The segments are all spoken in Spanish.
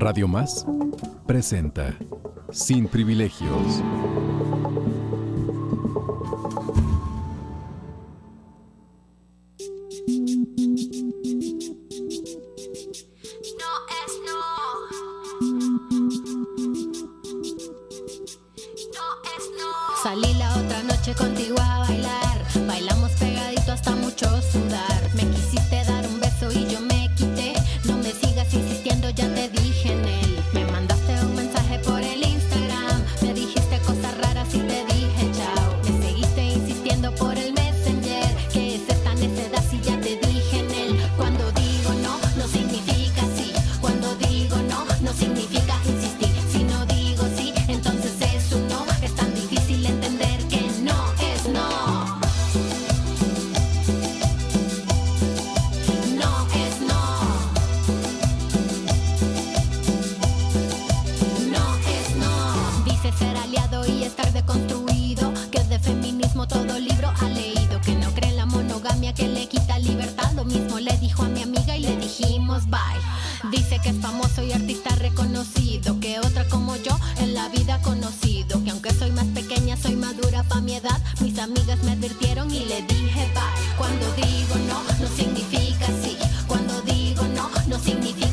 Radio Más presenta Sin Privilegios. Dice que es famoso y artista reconocido. Que otra como yo en la vida ha conocido. Que aunque soy más pequeña, soy madura pa' mi edad. Mis amigas me advirtieron y le dije bye. Cuando digo no, no significa sí. Cuando digo no, no significa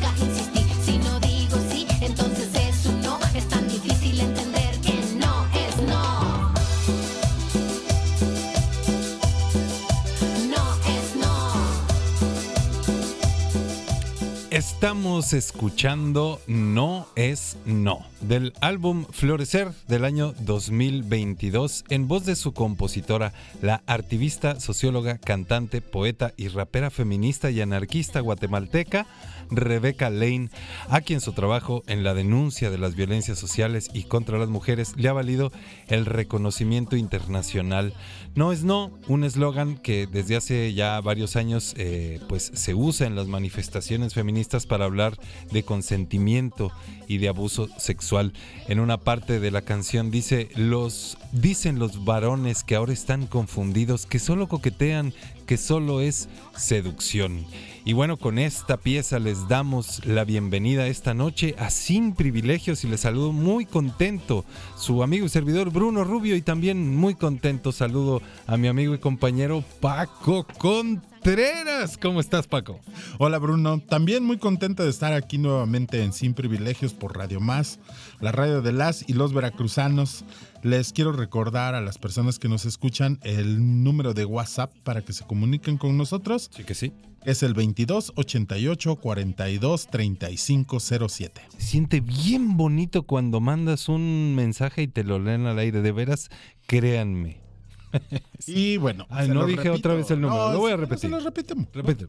Estamos escuchando No es No, del álbum Florecer del año 2022, en voz de su compositora, la activista, socióloga, cantante, poeta y rapera feminista y anarquista guatemalteca, Rebeca Lane, a quien su trabajo en la denuncia de las violencias sociales y contra las mujeres le ha valido el reconocimiento internacional. No es no, un eslogan que desde hace ya varios años eh, pues se usa en las manifestaciones feministas para hablar de consentimiento y de abuso sexual. En una parte de la canción dice los dicen los varones que ahora están confundidos, que solo coquetean, que solo es seducción. Y bueno, con esta pieza les damos la bienvenida esta noche a Sin Privilegios y les saludo muy contento su amigo y servidor Bruno Rubio y también muy contento saludo a mi amigo y compañero Paco Contreras. ¿Cómo estás Paco? Hola Bruno, también muy contento de estar aquí nuevamente en Sin Privilegios por Radio Más, la radio de las y los veracruzanos. Les quiero recordar a las personas que nos escuchan el número de WhatsApp para que se comuniquen con nosotros. Sí que sí. Es el 22 88 42 35 07. Siente bien bonito cuando mandas un mensaje y te lo leen al aire. De veras, créanme. Y bueno, Ay, no dije repito. otra vez el número, lo voy a repetir. Se lo repetimos. Repite.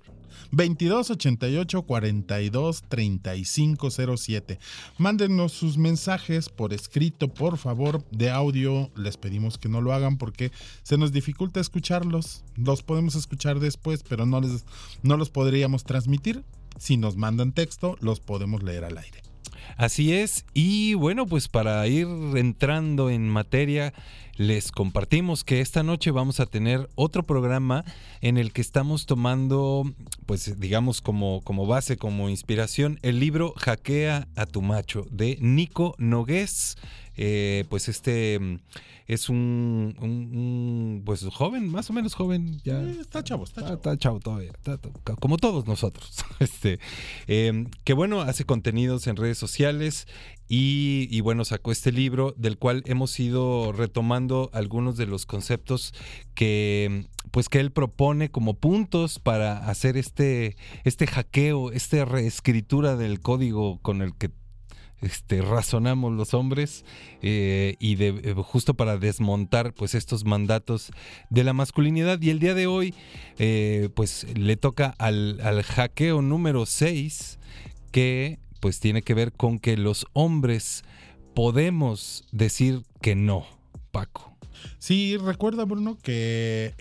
22 88 42 35 07. Mándenos sus mensajes por escrito, por favor, de audio. Les pedimos que no lo hagan porque se nos dificulta escucharlos. Los podemos escuchar después, pero no, les, no los podríamos transmitir. Si nos mandan texto, los podemos leer al aire. Así es, y bueno, pues para ir entrando en materia, les compartimos que esta noche vamos a tener otro programa en el que estamos tomando, pues digamos como, como base, como inspiración, el libro Hackea a tu macho de Nico Nogués. Eh, pues este es un, un- un, pues joven, más o menos joven, ya Eh, está chavo, está está, chavo. está chavo todavía, está- como todos nosotros. Este, eh, que bueno, hace contenidos en redes sociales y, y bueno, sacó este libro del cual hemos ido retomando algunos de los conceptos que pues que él propone como puntos para hacer este, este hackeo, esta reescritura del código con el que este, razonamos los hombres eh, y de, eh, justo para desmontar pues estos mandatos de la masculinidad y el día de hoy eh, pues le toca al, al hackeo número 6 que pues tiene que ver con que los hombres podemos decir que no, Paco. Sí, recuerda Bruno que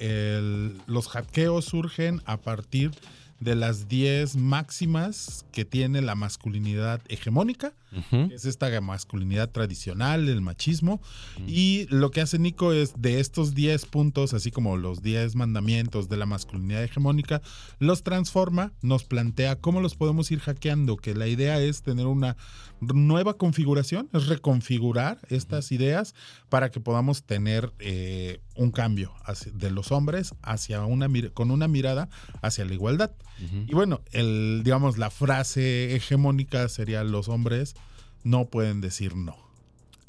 los hackeos surgen a partir las 10 máximas que tiene la masculinidad hegemónica, que es esta masculinidad tradicional, el machismo. Y lo que hace Nico es de estos 10 puntos, así como los 10 mandamientos de la masculinidad hegemónica, los transforma, nos plantea cómo los podemos ir hackeando, que la idea es tener una nueva configuración, es reconfigurar estas ideas para que podamos tener eh, un cambio hacia- de los hombres hacia una con una mirada hacia la igualdad. Y bueno, el, digamos, la frase hegemónica sería los hombres no pueden decir no.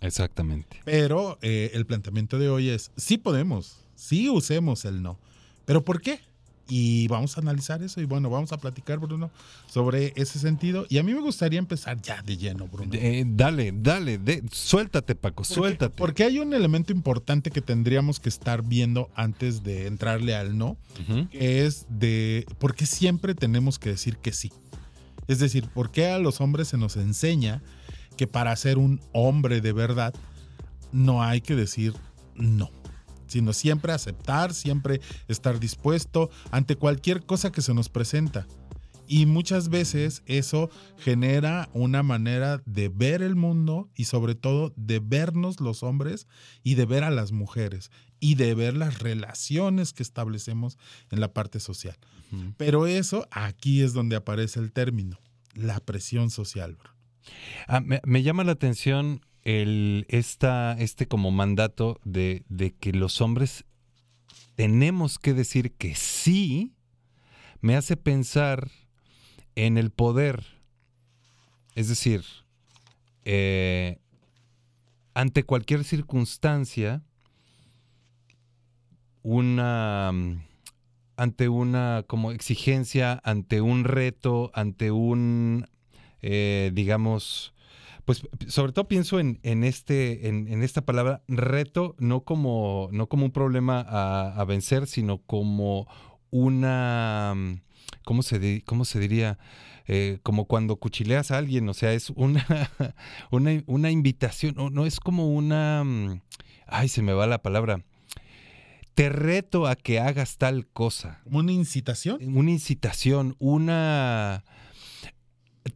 Exactamente. Pero eh, el planteamiento de hoy es, sí podemos, sí usemos el no. ¿Pero por qué? Y vamos a analizar eso y bueno, vamos a platicar, Bruno, sobre ese sentido. Y a mí me gustaría empezar ya de lleno, Bruno. Eh, dale, dale, de- suéltate, Paco, Porque- suéltate. Porque hay un elemento importante que tendríamos que estar viendo antes de entrarle al no, que es de por qué siempre tenemos que decir que sí. Es decir, por qué a los hombres se nos enseña que para ser un hombre de verdad no hay que decir no, sino siempre aceptar, siempre estar dispuesto ante cualquier cosa que se nos presenta. Y muchas veces eso genera una manera de ver el mundo y sobre todo de vernos los hombres y de ver a las mujeres y de ver las relaciones que establecemos en la parte social. Pero eso aquí es donde aparece el término, la presión social. Ah, me, me llama la atención el, esta, este como mandato de, de que los hombres tenemos que decir que sí, me hace pensar en el poder. Es decir, eh, ante cualquier circunstancia, una mm, ante una como exigencia, ante un reto, ante un eh, digamos, pues sobre todo pienso en, en este, en, en esta palabra reto, no como, no como un problema a, a vencer, sino como una, mm, ¿cómo se, di- cómo se diría? Eh, como cuando cuchileas a alguien, o sea, es una, una, una invitación, no, no es como una, mm, ay, se me va la palabra, te reto a que hagas tal cosa una incitación. una incitación, una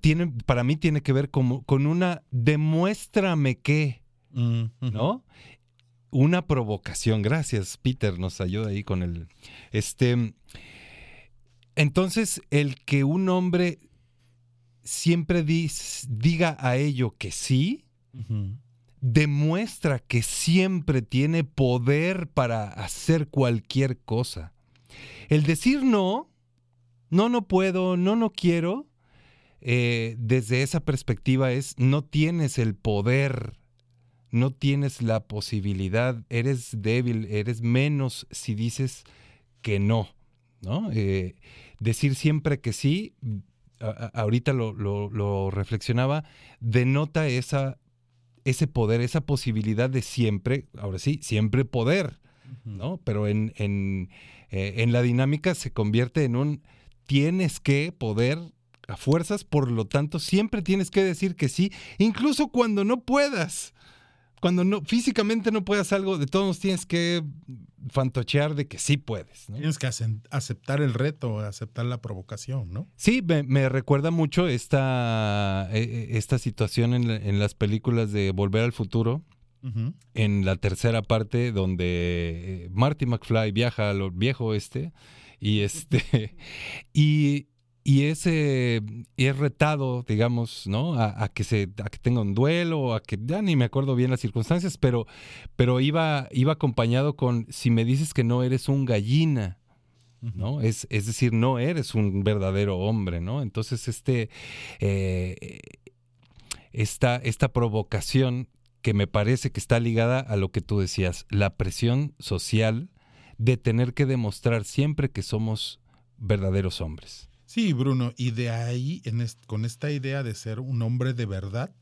tiene para mí tiene que ver como con una demuéstrame que, Mm. ¿no? Una provocación. Gracias, Peter, nos ayuda ahí con el este entonces el que un hombre siempre dis- diga a ello que sí, demuestra que siempre tiene poder para hacer cualquier cosa. El decir no, no, no puedo, no, no quiero, eh, desde esa perspectiva es no tienes el poder, no tienes la posibilidad, eres débil, eres menos si dices que no, ¿no? Eh, decir siempre que sí, a- a- ahorita lo, lo- lo reflexionaba, denota esa, ese poder, esa posibilidad de siempre, ahora sí, siempre poder, ¿no? Pero en, en, eh, en la dinámica se convierte en un tienes que poder a fuerzas, por lo tanto, siempre tienes que decir que sí, incluso cuando no puedas. Cuando no, físicamente no puedas algo, de todos tienes que fantochear de que sí puedes. ¿no? Tienes que aceptar el reto, aceptar la provocación, ¿no? Sí, me, me recuerda mucho esta, eh, eh, esta situación en, en las películas de Volver al Futuro, en la tercera parte donde eh, Marty McFly viaja al viejo oeste y este y, y es, eh, es retado, digamos, ¿no? A, a que se a que tenga un duelo, a que ya ni me acuerdo bien las circunstancias, pero pero iba iba acompañado con si me dices que no eres un gallina. ¿no? Es, es decir, no eres un verdadero hombre, ¿no? Entonces, este, eh, esta, esta provocación que me parece que está ligada a lo que tú decías, la presión social de tener que demostrar siempre que somos verdaderos hombres. Sí, Bruno, y de ahí, en est- con esta idea de ser un hombre de verdad,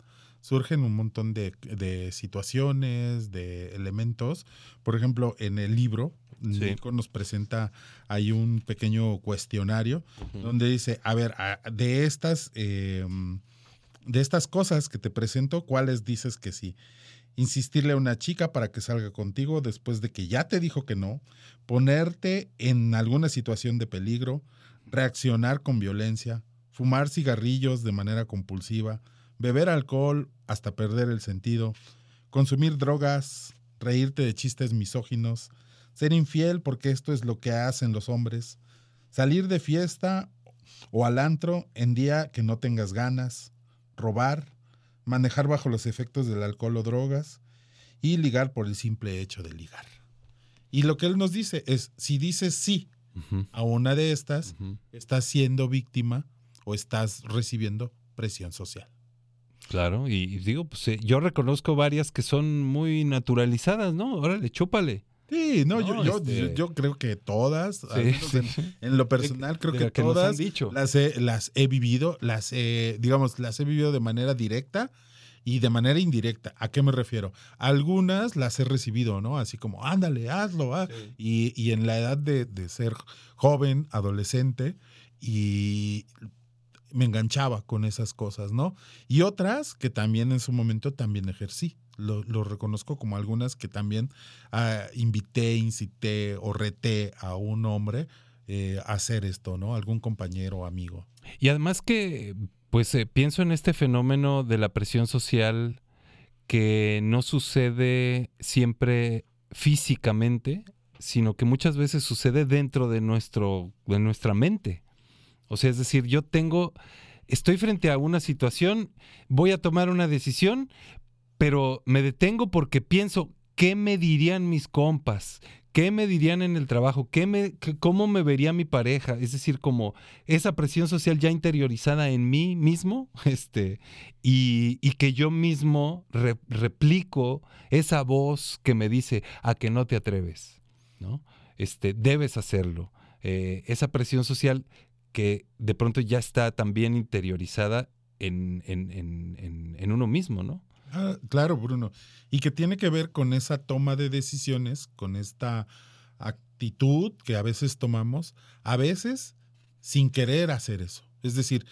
surgen un montón de, de situaciones, de elementos. Por ejemplo, en el libro, Sí. Nico nos presenta ahí un pequeño cuestionario donde dice, a ver, a- de estas... eh, de estas cosas que te presento, ¿cuáles dices que sí? Insistirle a una chica para que salga contigo después de que ya te dijo que no, ponerte en alguna situación de peligro, reaccionar con violencia, fumar cigarrillos de manera compulsiva, beber alcohol hasta perder el sentido, consumir drogas, reírte de chistes misóginos, ser infiel porque esto es lo que hacen los hombres, salir de fiesta o al antro en día que no tengas ganas, robar, manejar bajo los efectos del alcohol o drogas y ligar por el simple hecho de ligar. Y lo que él nos dice es, si dices sí a una de estas, estás siendo víctima o estás recibiendo presión social. Claro, y digo, pues eh, yo reconozco varias que son muy naturalizadas, ¿no? Órale, chúpale. Sí, no, yo, yo, este- yo creo que todas, Sí, en, sí. en lo personal, creo De que todas dicho. las he, las he vivido, las he, digamos, las he vivido de manera directa y de manera indirecta. ¿A qué me refiero? Algunas las he recibido, ¿no? Así como, ándale, hazlo. ah". Y, y en la edad de, de ser joven, adolescente, y me enganchaba con esas cosas, ¿no? Y otras que también en su momento también ejercí. Lo, lo reconozco como algunas que también ah, invité, incité o reté a un hombre eh, a hacer esto, ¿no? Algún compañero o amigo. Y además que, pues eh, pienso en este fenómeno de la presión social que no sucede siempre físicamente, sino que muchas veces sucede dentro de, nuestro, de nuestra mente. O sea, es decir, yo tengo, estoy frente a una situación, voy a tomar una decisión, pero me detengo porque pienso, ¿qué me dirían mis compas? ¿Qué me dirían en el trabajo? ¿Qué me, ¿Cómo me vería mi pareja? Es decir, como esa presión social ya interiorizada en mí mismo, este, y, que yo mismo re- replico esa voz que me dice a que no te atreves, ¿no? Este, debes hacerlo. Eh, esa presión social que de pronto ya está también interiorizada en- en- en- en uno mismo, ¿no? Ah, claro, Bruno. Y que tiene que ver con esa toma de decisiones, con esta actitud que a veces tomamos, a veces sin querer hacer eso. Es decir,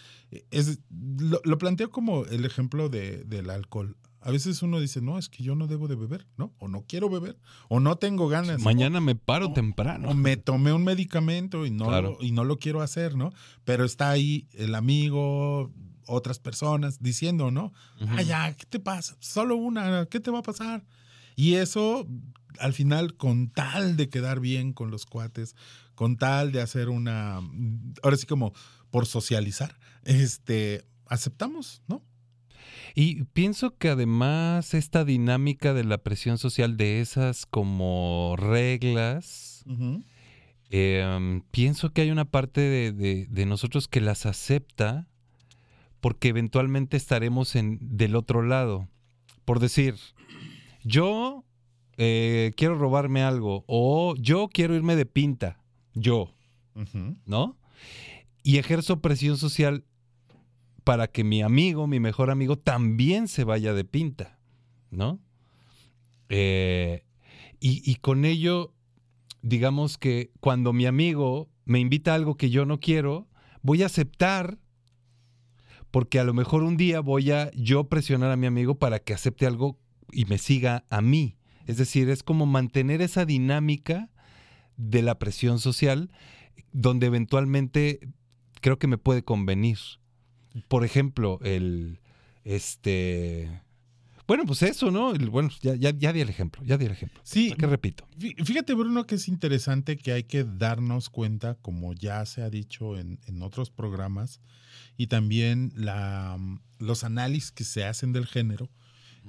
es, lo, lo planteo como el ejemplo de- del alcohol. A veces uno dice, no, es que yo no debo de beber, ¿no? O no quiero beber, o no tengo ganas. Mañana me paro o- temprano. O me tomé un medicamento y no, Claro. y no lo quiero hacer, ¿no? Pero está ahí el amigo, otras personas diciendo, ¿no? Ah, ya, ¿qué te pasa? Solo una, ¿qué te va a pasar? Y eso, al final, con tal de quedar bien con los cuates, con tal de hacer una, ahora sí como por socializar, este, aceptamos, ¿no? Y pienso que además esta dinámica de la presión social de esas como reglas, eh, pienso que hay una parte de, de- de nosotros que las acepta porque eventualmente estaremos en, del otro lado. Por decir, yo eh, quiero robarme algo o yo quiero irme de pinta, yo, ¿no? Y ejerzo presión social para que mi amigo, mi mejor amigo, también se vaya de pinta, ¿no? Eh, y, y con ello, digamos que cuando mi amigo me invita a algo que yo no quiero, voy a aceptar, porque a lo mejor un día voy a yo presionar a mi amigo para que acepte algo y me siga a mí. Es decir, es como mantener esa dinámica de la presión social, donde eventualmente creo que me puede convenir. Por ejemplo, el este bueno, pues eso, ¿no? El- bueno, ya, ya, ya di el ejemplo, ya di el ejemplo. Sí. ¿Para qué repito? Fí- Fíjate, Bruno, que es interesante que hay que darnos cuenta, como ya se ha dicho en, en otros programas, y también la, los análisis que se hacen del género,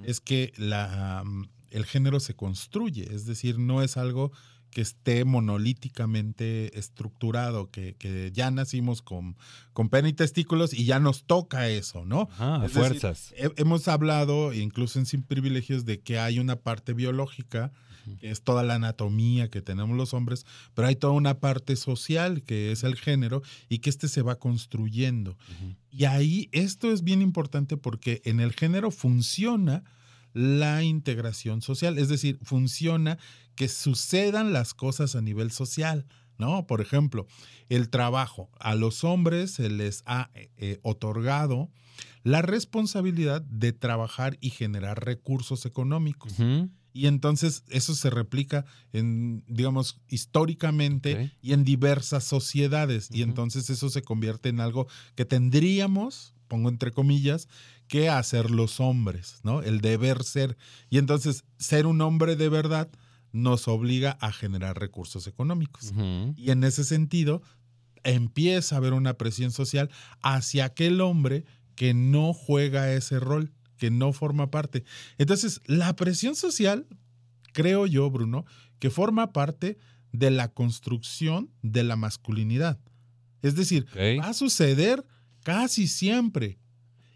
es que la, el género se construye, es decir, no es algo que esté monolíticamente estructurado, que, que ya nacimos con, con pene y testículos y ya nos toca eso, ¿no? Ah, Es decir, fuerzas. he- hemos hablado, incluso en Sin Privilegios, de que hay una parte biológica, que es toda la anatomía que tenemos los hombres, pero hay toda una parte social, que es el género, y que este se va construyendo. Y ahí esto es bien importante porque en el género funciona la integración social, es decir, funciona que sucedan las cosas a nivel social, ¿no? Por ejemplo, el trabajo. A los hombres se les ha eh, otorgado la responsabilidad de trabajar y generar recursos económicos. Y entonces eso se replica en, digamos, históricamente y en diversas sociedades. Y entonces eso se convierte en algo que tendríamos, pongo entre comillas, que hacer los hombres, ¿no? El deber ser. Y entonces ser un hombre de verdad nos obliga a generar recursos económicos. Y en ese sentido empieza a haber una presión social hacia aquel hombre que no juega ese rol, que no forma parte. Entonces, la presión social, creo yo, Bruno, que forma parte de la construcción de la masculinidad. Es decir, va a suceder casi siempre.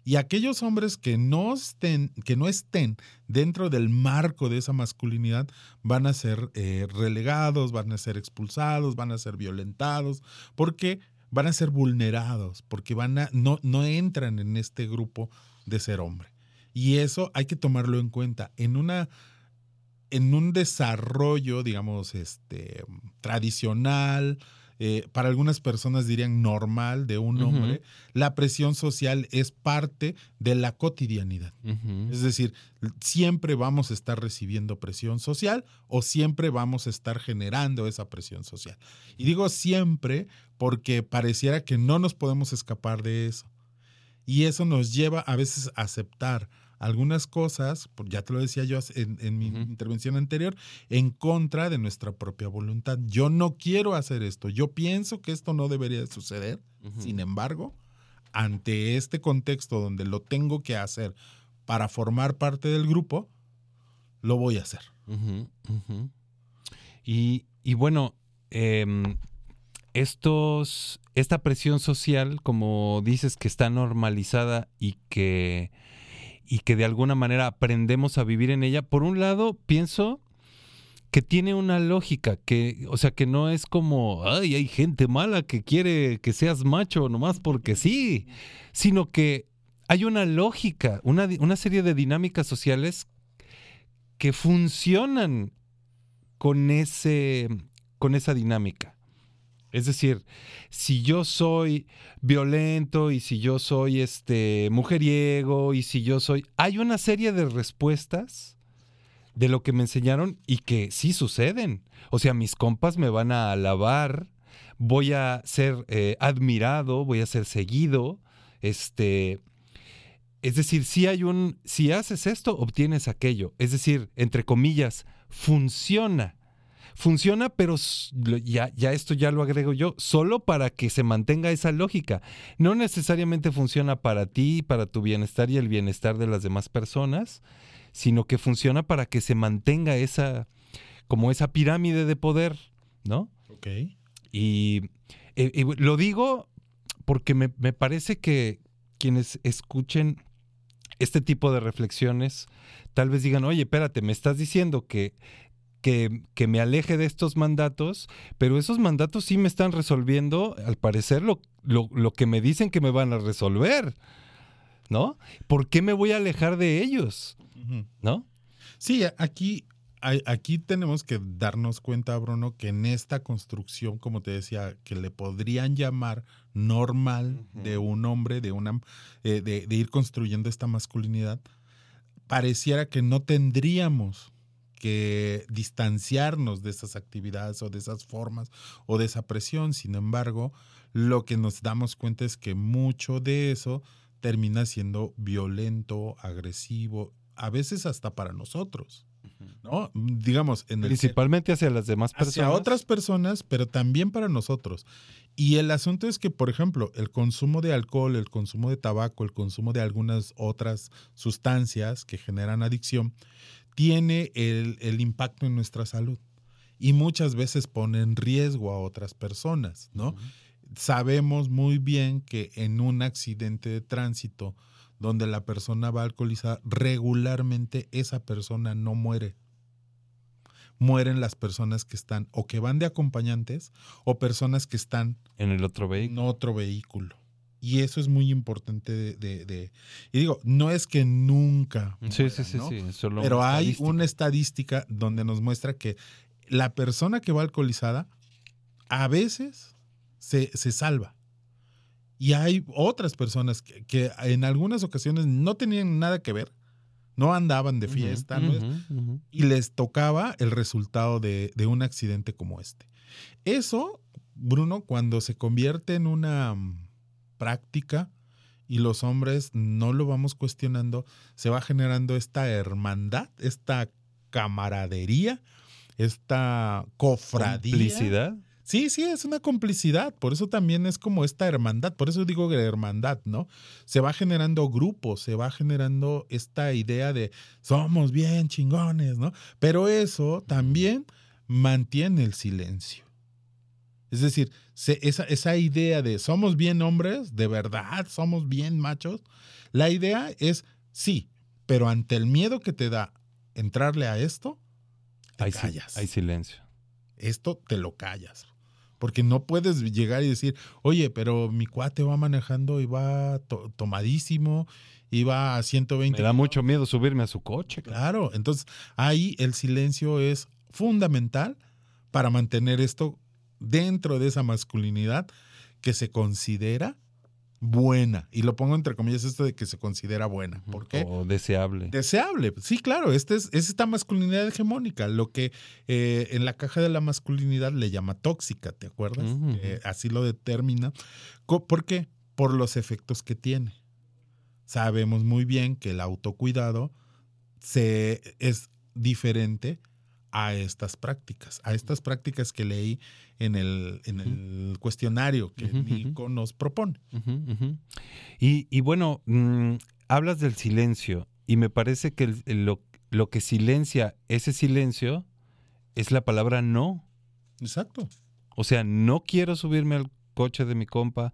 Y aquellos hombres que no estén, que no estén dentro del marco de esa masculinidad van a ser eh, relegados, van a ser expulsados, van a ser violentados, porque van a ser vulnerados porque van a, no, no entran en este grupo de ser hombre. Y eso hay que tomarlo en cuenta. En una en un desarrollo, digamos, este, tradicional, eh, para algunas personas dirían normal de un hombre, la presión social es parte de la cotidianidad. Es decir, siempre vamos a estar recibiendo presión social o siempre vamos a estar generando esa presión social. Y digo siempre porque pareciera que no nos podemos escapar de eso. Y eso nos lleva a veces a aceptar algunas cosas, ya te lo decía yo en, mi intervención anterior, en contra de nuestra propia voluntad. Yo no quiero hacer esto, yo pienso que esto no debería suceder, sin embargo, ante este contexto donde lo tengo que hacer para formar parte del grupo, lo voy a hacer. Y, y, bueno, em, estos, esta presión social, como dices, que está normalizada y que y que de alguna manera aprendemos a vivir en ella, por un lado pienso que tiene una lógica, que, o sea, que no es como, ay, hay gente mala que quiere que seas macho nomás porque sí, sino que hay una lógica, una, una serie de dinámicas sociales que funcionan con, ese, con esa dinámica. Es decir, si yo soy violento y si yo soy este mujeriego y si yo soy hay una serie de respuestas de lo que me enseñaron y que sí suceden. O sea, mis compas me van a alabar, voy a ser eh, admirado, voy a ser seguido, este es decir, si hay un si haces esto obtienes aquello, es decir, entre comillas, funciona funciona, pero ya, ya esto ya lo agrego yo, solo para que se mantenga esa lógica. No necesariamente funciona para ti, para tu bienestar y el bienestar de las demás personas, sino que funciona para que se mantenga esa, como esa pirámide de poder, ¿no? Ok. Y, eh, lo digo porque me, me parece que quienes escuchen este tipo de reflexiones tal vez digan, oye, espérate, me estás diciendo que que, me aleje de estos mandatos, pero esos mandatos sí me están resolviendo, al parecer, lo, lo, que me dicen que me van a resolver. ¿No? ¿Por qué me voy a alejar de ellos? ¿No? Sí, aquí, aquí tenemos que darnos cuenta, Bruno, que en esta construcción, como te decía, que le podrían llamar normal de un hombre, de, una, eh, de, de ir construyendo esta masculinidad, pareciera que no tendríamos que distanciarnos de esas actividades o de esas formas o de esa presión. Sin embargo, lo que nos damos cuenta es que mucho de eso termina siendo violento, agresivo, a veces hasta para nosotros. ¿no? Digamos, en principalmente hacia las demás personas. Hacia otras personas, pero también para nosotros. Y el asunto es que, por ejemplo, el consumo de alcohol, el consumo de tabaco, el consumo de algunas otras sustancias que generan adicción, tiene el, impacto en nuestra salud y muchas veces pone en riesgo a otras personas, ¿no? Sabemos muy bien que en un accidente de tránsito donde la persona va alcoholizada, regularmente esa persona no muere. Mueren las personas que están o que van de acompañantes o personas que están en el otro En otro vehículo. Y eso es muy importante de, y digo, no es que nunca. sí, sí, sí, sí. Pero hay una estadística donde nos muestra que la persona que va alcoholizada a veces se, se salva. Y hay otras personas que, que en algunas ocasiones no tenían nada que ver, no andaban de fiesta, ¿no? Y les tocaba el resultado de, de un accidente como este. Eso, Bruno, cuando se convierte en una mm, práctica y los hombres no lo vamos cuestionando, se va generando esta hermandad, esta camaradería, esta cofradía. ¿Complicidad? Sí, sí, es una complicidad, por eso también es como esta hermandad, por eso digo hermandad, ¿no? Se va generando grupos, se va generando esta idea de somos bien chingones, ¿no? Pero eso también mantiene el silencio. Es decir, se- esa, esa idea de somos bien hombres, de verdad, somos bien machos, la idea es sí, pero ante el miedo que te da entrarle a esto, te Hay, callas hay silencio. esto te lo callas. Porque no puedes llegar y decir, oye, pero mi cuate va manejando y va to- tomadísimo y va a 120. Me da mucho miedo subirme a su coche. Claro, entonces ahí el silencio es fundamental para mantener esto dentro de esa masculinidad que se considera buena. Y lo pongo entre comillas esto de que se considera buena. ¿Por qué? O deseable. Deseable. Sí, claro, este es, es esta masculinidad hegemónica, lo que eh, en la caja de la masculinidad le llama tóxica, ¿te acuerdas? Eh, así lo determina. ¿Por qué? Por los efectos que tiene. Sabemos muy bien que el autocuidado se, es diferente a estas prácticas, a estas prácticas que leí en el, en el cuestionario que Ujú, ujú. Nico nos propone. Y, y bueno, mm, hablas del silencio y me parece que el- lo, lo que silencia ese silencio es la palabra no. Exacto. O sea, no quiero subirme al coche de mi compa,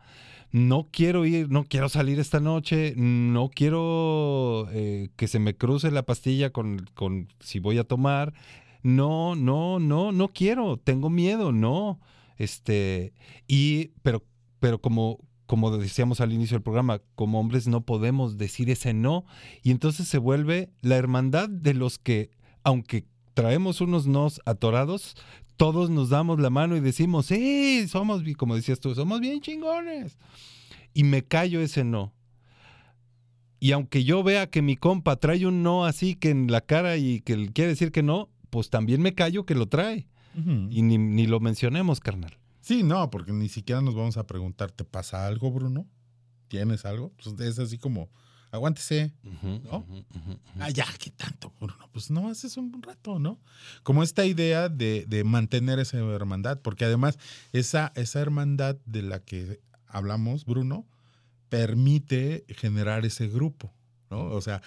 no quiero ir, no quiero salir esta noche, no quiero eh, que se me cruce la pastilla con, con si voy a tomar. No, no, no, no quiero, tengo miedo, no. Este, y, pero, pero como, como decíamos al inicio del programa, como hombres no podemos decir ese no. Y entonces se vuelve la hermandad de los que, aunque traemos unos nos atorados, todos nos damos la mano y decimos, sí, somos, como decías tú, somos bien chingones. Y me callo ese no. Y aunque yo vea que mi compa trae un no así que en la cara y que quiere decir que no, pues también me callo que lo trae. Y ni, ni lo mencionemos, carnal. Sí, no, porque ni siquiera nos vamos a preguntar, ¿te pasa algo, Bruno? ¿Tienes algo? Pues es así como, aguántese. ¿No? Ah, ya, ¿qué tanto, Bruno? Pues no, haces un rato, ¿no? Como esta idea de, de mantener esa hermandad, porque además esa, esa hermandad de la que hablamos, Bruno, permite generar ese grupo, ¿no? O sea,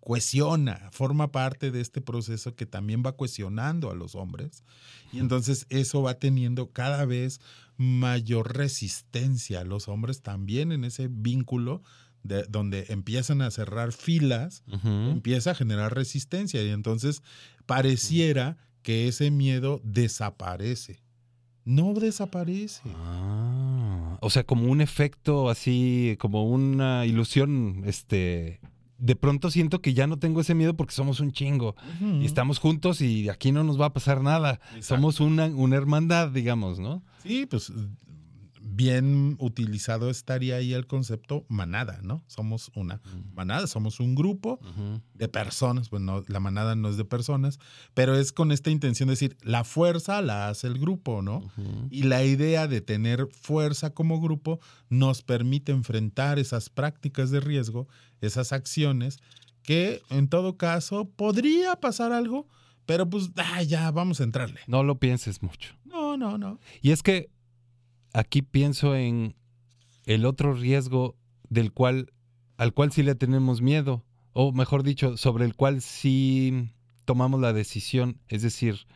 cohesiona, forma parte de este proceso que también va cohesionando a los hombres. Y entonces eso va teniendo cada vez mayor resistencia a los hombres también en ese vínculo de, donde empiezan a cerrar filas, empieza a generar resistencia y entonces pareciera que ese miedo desaparece. No desaparece. Ah, o sea, como un efecto así, como una ilusión, este... De pronto siento que ya no tengo ese miedo porque somos un chingo. Y estamos juntos y aquí no nos va a pasar nada. Somos una, una hermandad, digamos, ¿no? Sí, pues bien utilizado estaría ahí el concepto manada, ¿no? Somos una manada, somos un grupo de personas. Bueno, la manada no es de personas, pero es con esta intención de decir, la fuerza la hace el grupo, ¿no? Y la idea de tener fuerza como grupo nos permite enfrentar esas prácticas de riesgo, esas acciones que en todo caso podría pasar algo, pero pues ah, ya vamos a entrarle. No lo pienses mucho. No, no, no. Y es que aquí pienso en el otro riesgo del cual, al cual sí le tenemos miedo, o mejor dicho, sobre el cual sí tomamos la decisión. Es decir,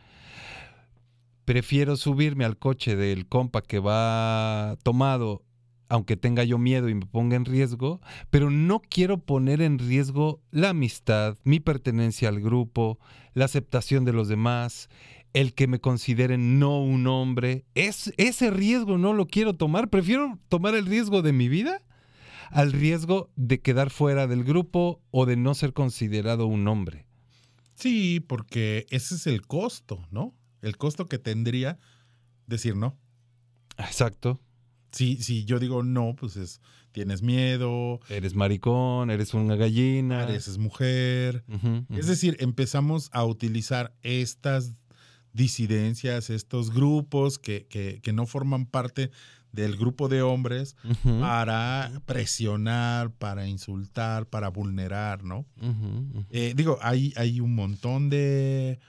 prefiero subirme al coche del compa que va tomado, aunque tenga yo miedo y me ponga en riesgo, pero no quiero poner en riesgo la amistad, mi pertenencia al grupo, la aceptación de los demás, el que me consideren no un hombre. Es, ese riesgo no lo quiero tomar. Prefiero tomar el riesgo de mi vida al riesgo de quedar fuera del grupo o de no ser considerado un hombre. Sí, porque ese es el costo, ¿no? El costo que tendría decir no. Exacto. Si, si yo digo no, pues es, tienes miedo, Eres maricón, eres una gallina. eres mujer. Es decir, empezamos a utilizar estas disidencias, estos grupos que, que- que no forman parte del grupo de hombres para presionar, para insultar, para vulnerar, ¿no? Eh, digo, hay, hay un montón de,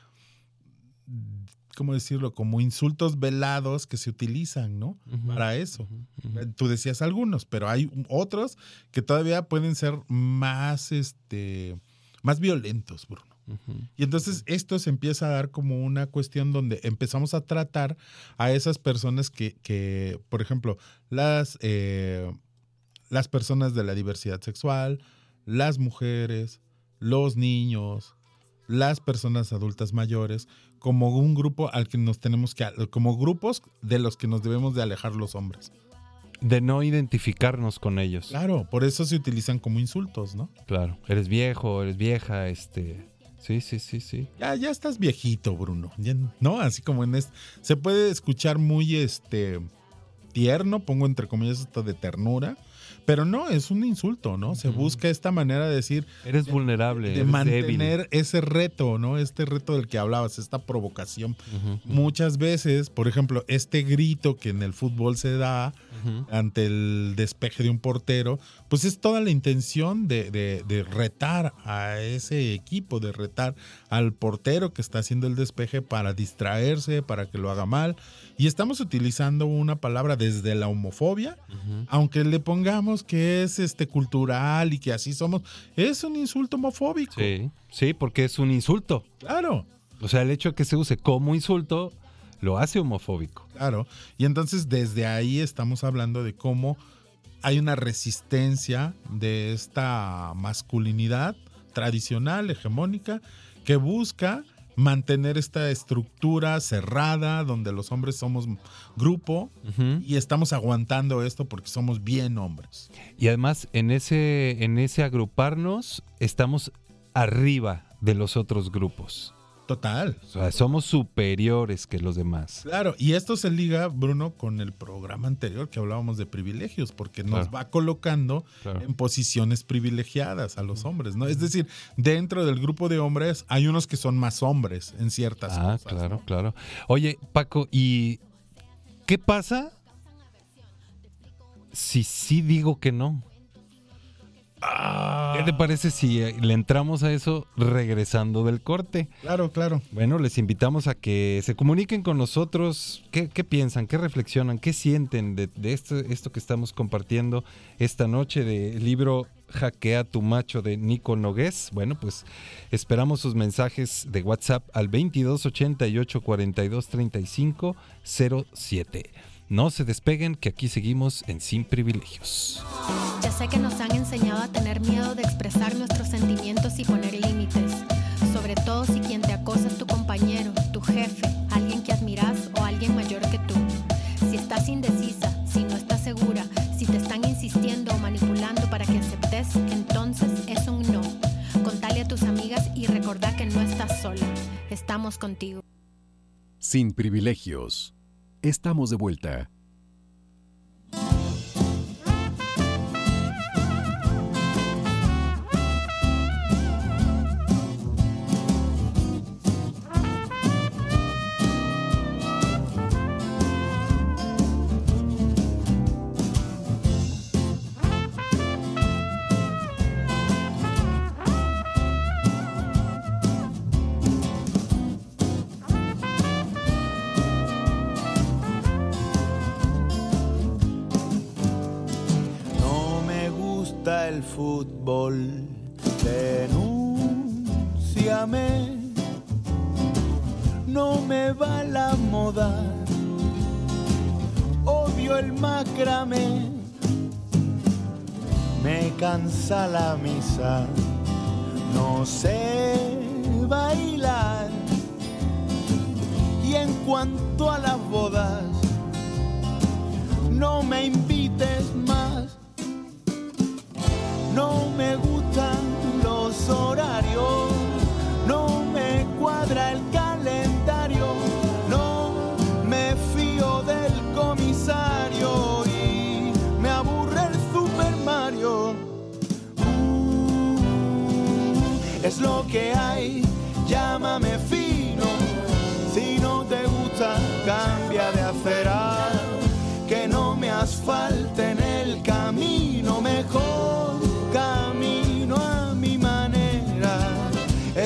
¿cómo decirlo? Como insultos velados que se utilizan, ¿no? Para eso. Eh, Tú decías algunos, pero hay otros que todavía pueden ser más, este, más violentos, Bruno. Y entonces esto se empieza a dar como una cuestión donde empezamos a tratar a esas personas que, que, por ejemplo, las, eh, las personas de la diversidad sexual, las mujeres, los niños, las personas adultas mayores, como un grupo al que nos tenemos que, como grupos de los que nos debemos de alejar los hombres. De no identificarnos con ellos. Claro, por eso se utilizan como insultos, ¿no? Claro. Eres viejo, eres vieja, este. Sí, sí, sí, sí. Ya, ya estás viejito, Bruno. Ya, ¿No? Así como en este. Se puede escuchar muy este tierno, pongo entre comillas esto de ternura. Pero no, es un insulto, ¿no? Se busca esta manera de decir, Eres vulnerable. de eres mantener débil. ese reto, ¿no? Este reto del que hablabas, esta provocación. Muchas veces, por ejemplo, este grito que en el fútbol se da ante el despeje de un portero, pues es toda la intención de, de- de retar a ese equipo, de retar al portero que está haciendo el despeje para distraerse, para que lo haga mal. Y estamos utilizando una palabra desde la homofobia, aunque le pongamos que es este cultural y que así somos, es un insulto homofóbico. Sí, sí, porque es un insulto. Claro. O sea, el hecho de que se use como insulto lo hace homofóbico. Claro. Y entonces desde ahí estamos hablando de cómo hay una resistencia de esta masculinidad tradicional, hegemónica, que busca mantener esta estructura cerrada donde los hombres somos grupo y estamos aguantando esto porque somos bien hombres. Y además, en ese, en ese agruparnos, estamos arriba de los otros grupos. Total. O sea, somos superiores que los demás. Claro, y esto se liga, Bruno, con el programa anterior que hablábamos de privilegios, porque nos Claro. va colocando Claro. en posiciones privilegiadas a los hombres, ¿no? Es decir, dentro del grupo de hombres hay unos que son más hombres en ciertas Ah, cosas. claro, ¿no? claro. Oye, Paco, ¿y qué pasa si sí digo que no? ¿Qué te parece si eh, le entramos a eso regresando del corte? Claro, claro. Bueno, les invitamos a que se comuniquen con nosotros. ¿Qué, qué piensan? ¿Qué reflexionan? ¿Qué sienten de, de esto, esto que estamos compartiendo esta noche del libro Hackea tu macho de Nico Nogués? Bueno, pues esperamos sus mensajes de WhatsApp al 2288 42 35 07. No se despeguen, que aquí seguimos en Sin Privilegios. Ya sé que nos han enseñado a tener miedo de expresar nuestros sentimientos y poner límites. Sobre todo si quien te acosa es tu compañero, tu jefe, alguien que admiras o alguien mayor que tú. Si estás indecisa, si no estás segura, si te están insistiendo o manipulando para que aceptes, entonces es un no. Contale a tus amigas y recordá que no estás sola. Estamos contigo. Sin privilegios. Estamos de vuelta. Fútbol, denúnciame. No me va la moda, odio el macramé. Me cansa la misa, no sé bailar. Y en cuanto a las bodas, no me invites más me gustan los horarios, no me cuadra el calendario, no me fío del comisario y me aburre el Super Mario. Uh, es lo que hay, llámame fino, si no te gusta cambia de acera, que no me asfalta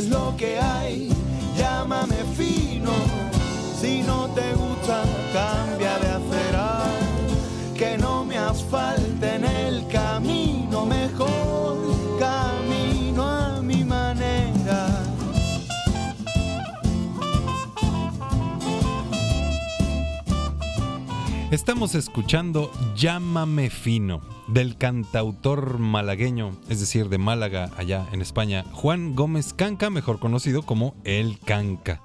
es lo que hay, llámame fino. Si no te gusta, cambia de acera, que no me asfalten el camino, mejor camino a mi manera. Estamos escuchando Llámame Fino del cantautor malagueño, es decir, de Málaga, allá en España, Juan Gómez Canca, mejor conocido como El Canca.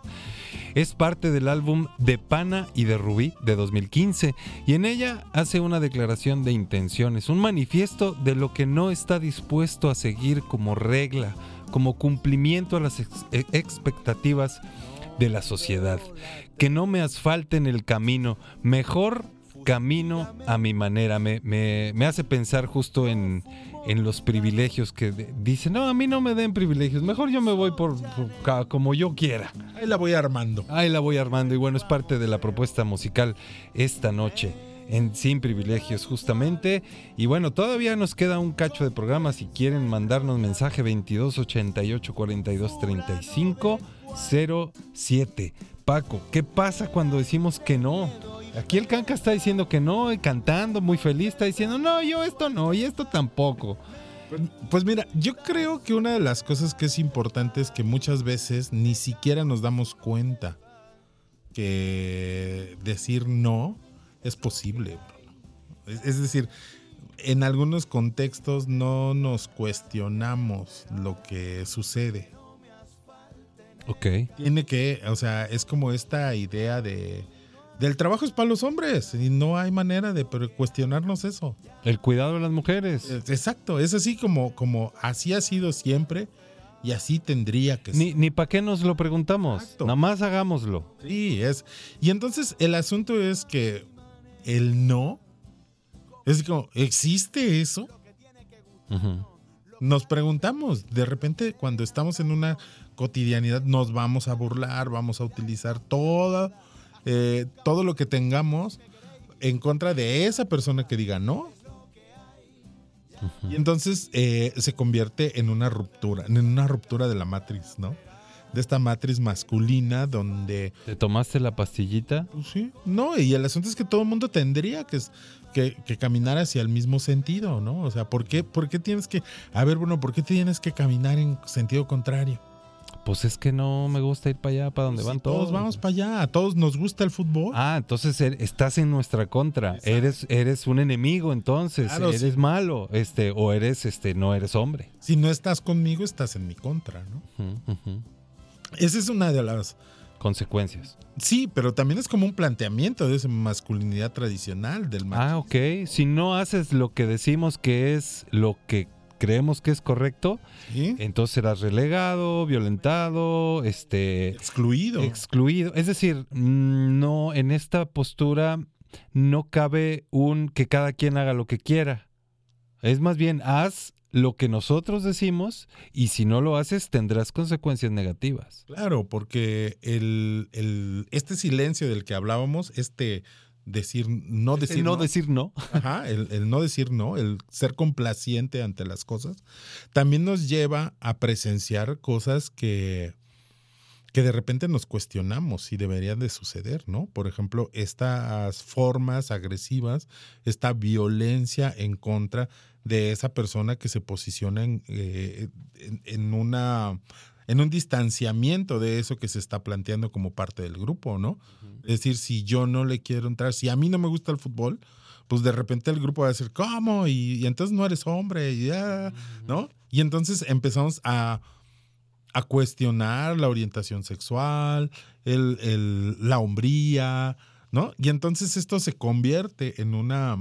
Es parte del álbum De Pana y de Rubí de 2015 y en ella hace una declaración de intenciones, un manifiesto de lo que no está dispuesto a seguir como regla, como cumplimiento a las ex- e- expectativas de la sociedad. Que no me asfalten el camino, mejor camino a mi manera. Me, me- me hace pensar justo en, en los privilegios que dicen, no, a mí no me den privilegios, mejor yo me voy por, por como yo quiera. Ahí la voy armando. Ahí la voy armando y bueno, es parte de la propuesta musical esta noche. En Sin Privilegios, justamente. Y bueno, todavía nos queda un cacho de programa. Si quieren mandarnos mensaje 22 88 42 35 07. Paco, ¿qué pasa cuando decimos que no? Aquí el canca está diciendo que no, y cantando muy feliz, está diciendo, no, yo esto no, y esto tampoco. Pues mira, yo creo que una de las cosas que es importante es que muchas veces ni siquiera nos damos cuenta que decir no es posible. Es, decir, en algunos contextos no nos cuestionamos lo que sucede. Ok. Tiene que, o sea, es como esta idea de del trabajo es para los hombres y no hay manera de cuestionarnos eso. El cuidado de las mujeres. Eh, Exacto, es así como, como así ha sido siempre y así tendría que ser. Ni, ni para qué nos lo preguntamos. Exacto. Nada más hagámoslo. Sí, es. Y entonces el asunto es que el no es como, ¿existe eso? Nos preguntamos, de repente cuando estamos en una cotidianidad nos vamos a burlar, vamos a utilizar todo, eh, todo lo que tengamos en contra de esa persona que diga no. Y entonces eh, se convierte en una ruptura, en una ruptura de la matriz, ¿no? De esta matriz masculina donde ¿Te tomaste la pastillita? Pues sí. No, y el asunto es que todo el mundo tendría que, que, que caminar hacia el mismo sentido, ¿no? O sea, ¿por qué, ¿por qué tienes que... A ver, bueno, ¿por qué tienes que caminar en sentido contrario? Pues es que no me gusta ir para allá, para donde Si van todos todos. vamos para allá, a todos nos gusta el fútbol. Ah, entonces er- estás en nuestra contra. Eres, eres un enemigo, entonces. Claro, eres sí. malo, este, o eres, este, no eres hombre. Si no estás conmigo, estás en mi contra, ¿no? Esa es una de las... Consecuencias. Sí, pero también es como un planteamiento de esa masculinidad tradicional del macho. Ah, ok. Si no haces lo que decimos que es lo que creemos que es correcto, ¿Sí? entonces serás relegado, violentado, este, Excluido. excluido. Es decir, mm, no, en esta postura no cabe un que cada quien haga lo que quiera. Es más bien, haz lo que nosotros decimos y si no lo haces tendrás consecuencias negativas. Claro, porque el, el- este silencio del que hablábamos, este decir, no decir El no decir no. Ajá, el, el no decir no, el ser complaciente ante las cosas, también nos lleva a presenciar cosas que, que de repente nos cuestionamos si deberían de suceder, ¿no? Por ejemplo, estas formas agresivas, esta violencia en contra de esa persona que se posiciona en, eh, en- en una en un distanciamiento de eso que se está planteando como parte del grupo, ¿no? Es decir, si yo no le quiero entrar, si a mí no me gusta el fútbol, pues de repente el grupo va a decir, ¿cómo? Y, y entonces no eres hombre, y ya, ¿no? Y entonces empezamos a, a cuestionar la orientación sexual, el, el- la hombría, ¿no? Y entonces esto se convierte en una,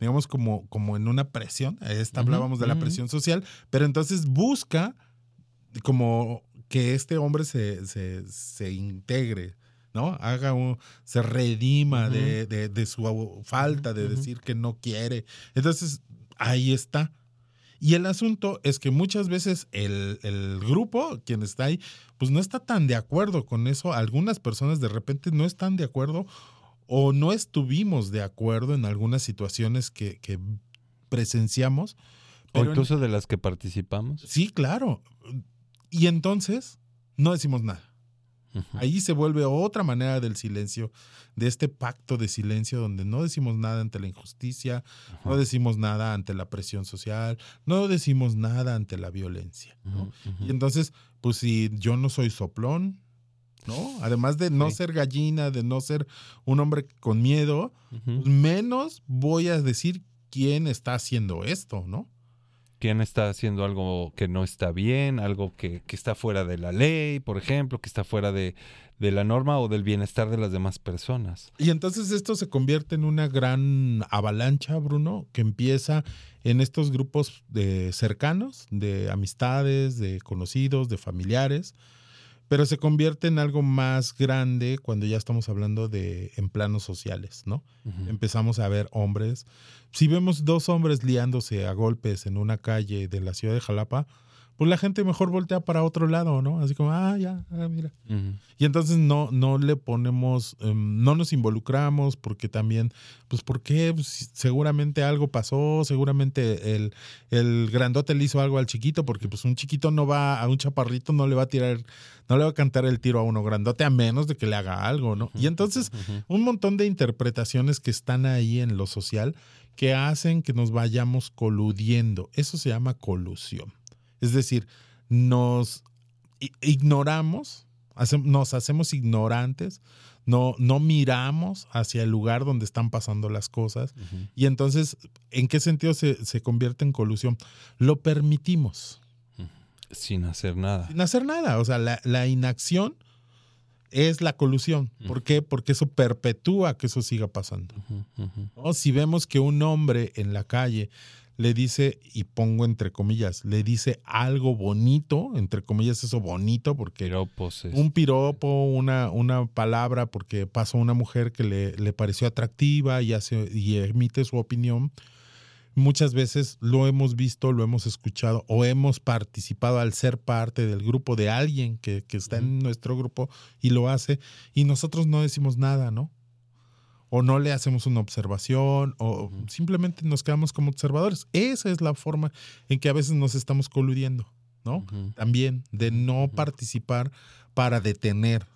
digamos, como, como en una presión. Esta hablábamos de la presión social, pero entonces busca como que este hombre se, se, se integre, ¿no? Haga un, se redima de, de- de su falta de decir que no quiere. Entonces, ahí está. Y el asunto es que muchas veces el, el, grupo, quien está ahí, pues no está tan de acuerdo con eso. Algunas personas de repente no están de acuerdo o no estuvimos de acuerdo en algunas situaciones que, que presenciamos. o incluso de las que participamos. Sí, claro. Y entonces no decimos nada. Ahí se vuelve otra manera del silencio, de este pacto de silencio donde no decimos nada ante la injusticia, no decimos nada ante la presión social, no decimos nada ante la violencia. Y entonces, pues si yo no soy soplón, ¿no? Además de no ser gallina, de no ser un hombre con miedo, pues menos voy a decir quién está haciendo esto, ¿no? Quién está haciendo algo que no está bien, algo que, está fuera de la ley, por ejemplo, que está fuera de, la norma o del bienestar de las demás personas. Y entonces esto se convierte en una gran avalancha, Bruno, que empieza en estos grupos de cercanos, de amistades, de conocidos, de familiares, pero se convierte en algo más grande cuando ya estamos hablando de en planos sociales, ¿no? Empezamos a ver hombres. Si vemos dos hombres liándose a golpes en una calle de la ciudad de Jalapa, pues la gente mejor voltea para otro lado, ¿no? Así como, ah, ya, ah, mira. Y entonces no, no le ponemos, em, no nos involucramos porque también, pues, ¿por qué? Pues, seguramente algo pasó, seguramente el, el grandote le hizo algo al chiquito, porque pues un chiquito no va, a un chaparrito no le va a tirar, no le va a cantar el tiro a uno grandote a menos de que le haga algo, ¿no? Y entonces un montón de interpretaciones que están ahí en lo social que hacen que nos vayamos coludiendo. Eso se llama colusión. Es decir, nos ignoramos, nos hacemos ignorantes, no, no miramos hacia el lugar donde están pasando las cosas. Y entonces, ¿en qué sentido se, convierte en colusión? Lo permitimos. Sin hacer nada. Sin hacer nada. O sea, la, inacción es la colusión. ¿Por qué? Porque eso perpetúa que eso siga pasando. Si vemos que un hombre en la calle le dice, y pongo entre comillas, le dice algo bonito, entre comillas eso bonito, porque un piropo, una, una palabra, porque pasó una mujer que le, le pareció atractiva y, hace, y emite su opinión. Muchas veces lo hemos visto, lo hemos escuchado o hemos participado al ser parte del grupo de alguien que, que está en nuestro grupo y lo hace y nosotros no decimos nada, ¿no? O no le hacemos una observación o simplemente nos quedamos como observadores. Esa es la forma en que a veces nos estamos coludiendo, ¿no? También de no participar para detener.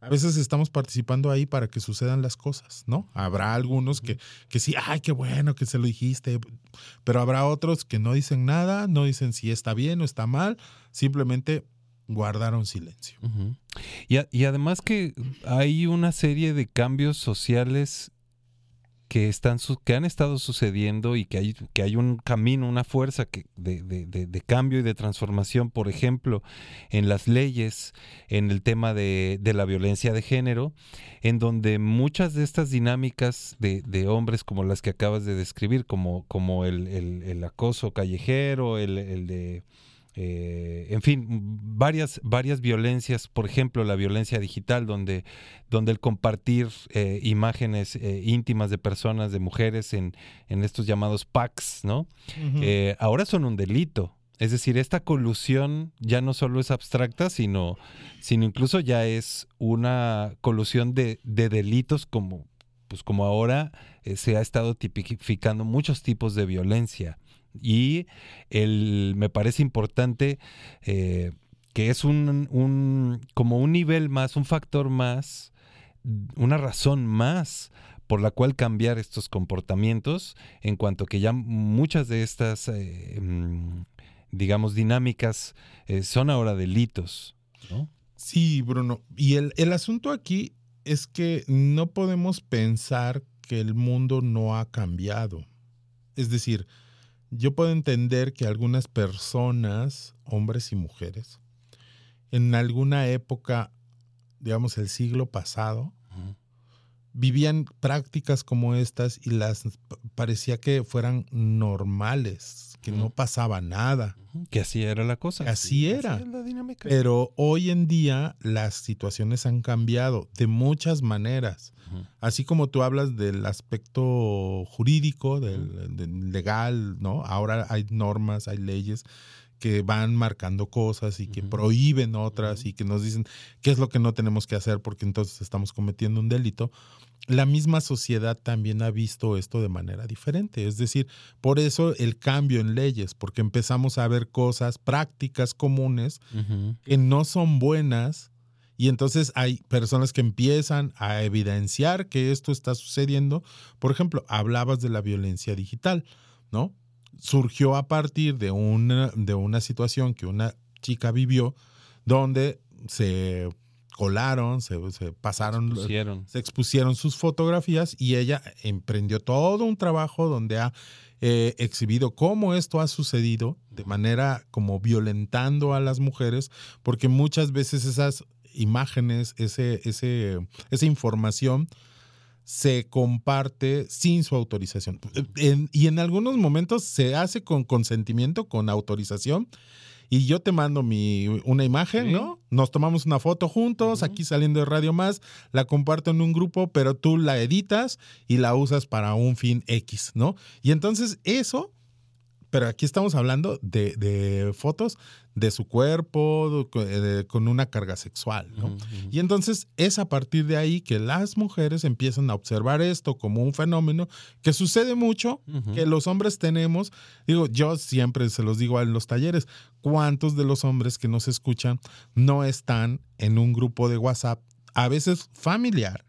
A veces estamos participando ahí para que sucedan las cosas, ¿no? Habrá algunos que, que sí, ay, qué bueno que se lo dijiste, pero habrá otros que no dicen nada, no dicen si está bien o está mal, simplemente guardaron silencio. y, además que hay una serie de cambios sociales que, están, que han estado sucediendo y que hay, que hay un camino, una fuerza de, cambio y de transformación, por ejemplo, en las leyes, en el tema de, la violencia de género, en donde muchas de estas dinámicas de, hombres como las que acabas de describir, como, el acoso callejero, el de eh, en fin, varias, varias violencias, por ejemplo, la violencia digital, donde, donde el compartir eh, imágenes eh, íntimas de personas, de mujeres en, en estos llamados packs, ¿no? ahora son un delito. Es decir, esta colusión ya no solo es abstracta, sino, sino incluso ya es una colusión de, de delitos como, pues como ahora se ha estado tipificando muchos tipos de violencia. Y el, me parece importante eh, que es un, como un nivel más, un factor más, una razón más por la cual cambiar estos comportamientos, en cuanto que ya muchas de estas, eh, mm, digamos, dinámicas eh, son ahora delitos. Sí, Bruno. Y el, el asunto aquí es que no podemos pensar que el mundo no ha cambiado. Es decir, yo puedo entender que algunas personas, hombres y mujeres, en alguna época, digamos el siglo pasado, vivían prácticas como estas y las parecía que fueran normales, que no pasaba nada. Que así era la cosa. Que así era. la dinámica. Pero hoy en día las situaciones han cambiado de muchas maneras. Así como tú hablas del aspecto jurídico, del, del legal, ¿no? Ahora hay normas, hay leyes que van marcando cosas y que prohíben otras y que nos dicen qué es lo que no tenemos que hacer porque entonces estamos cometiendo un delito. La misma sociedad también ha visto esto de manera diferente. Es decir, por eso el cambio en leyes, porque empezamos a ver cosas, prácticas comunes que no son buenas y entonces hay personas que empiezan a evidenciar que esto está sucediendo. Por ejemplo, hablabas de la violencia digital, ¿no? Surgió a partir de una, de una situación que una chica vivió donde se colaron, se, se pasaron, Se expusieron. se expusieron sus fotografías y ella emprendió todo un trabajo donde ha eh, exhibido cómo esto ha sucedido de manera como violentando a las mujeres, porque muchas veces esas imágenes, ese, ese, esa información se comparte sin su autorización. En- y en algunos momentos se hace con consentimiento, con autorización. Y yo te mando mi, una imagen, ¿no? Nos tomamos una foto juntos, aquí saliendo de Radio Más, la comparto en un grupo, pero tú la editas y la usas para un fin X, ¿no? Y entonces eso, pero aquí estamos hablando de, de fotos de su cuerpo, de- de- con una carga sexual, ¿no? Y entonces es a partir de ahí que las mujeres empiezan a observar esto como un fenómeno que sucede mucho, que los hombres tenemos. Digo, yo siempre se los digo en los talleres, ¿cuántos de los hombres que nos escuchan no están en un grupo de WhatsApp, a veces familiar?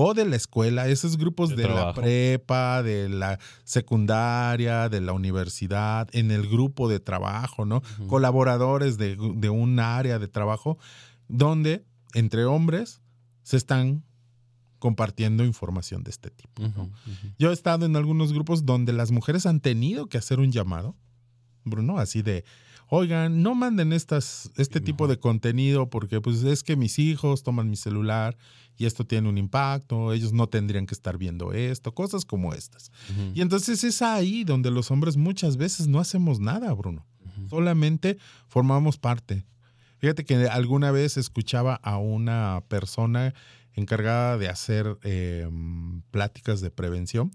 O de la escuela, esos grupos De de, la prepa, de la secundaria, de la universidad, en el grupo de trabajo, ¿no? Colaboradores de, de un área de trabajo, donde entre hombres se están compartiendo información de este tipo. ¿no? Yo he estado en algunos grupos donde las mujeres han tenido que hacer un llamado, Bruno, así de, oigan, no manden estas, este tipo de contenido porque pues es que mis hijos toman mi celular y esto tiene un impacto, ellos no tendrían que estar viendo esto, cosas como estas. Y entonces es ahí donde los hombres muchas veces no hacemos nada, Bruno. Solamente formamos parte. Fíjate que alguna vez escuchaba a una persona encargada de hacer eh, pláticas de prevención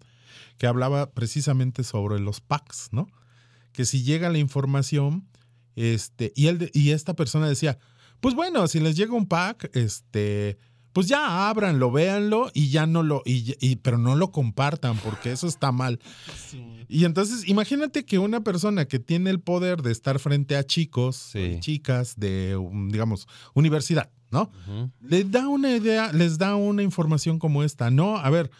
que hablaba precisamente sobre los packs, ¿no? Que si llega la información, este, y, él, y esta persona decía, pues bueno, si les llega un pack, este, pues ya ábranlo, véanlo y ya no lo, y, y- pero no lo compartan porque eso está mal. Y entonces, imagínate que una persona que tiene el poder de estar frente a chicos y chicas de, digamos, universidad, ¿no? Les da una idea, les da una información como esta. No, a ver,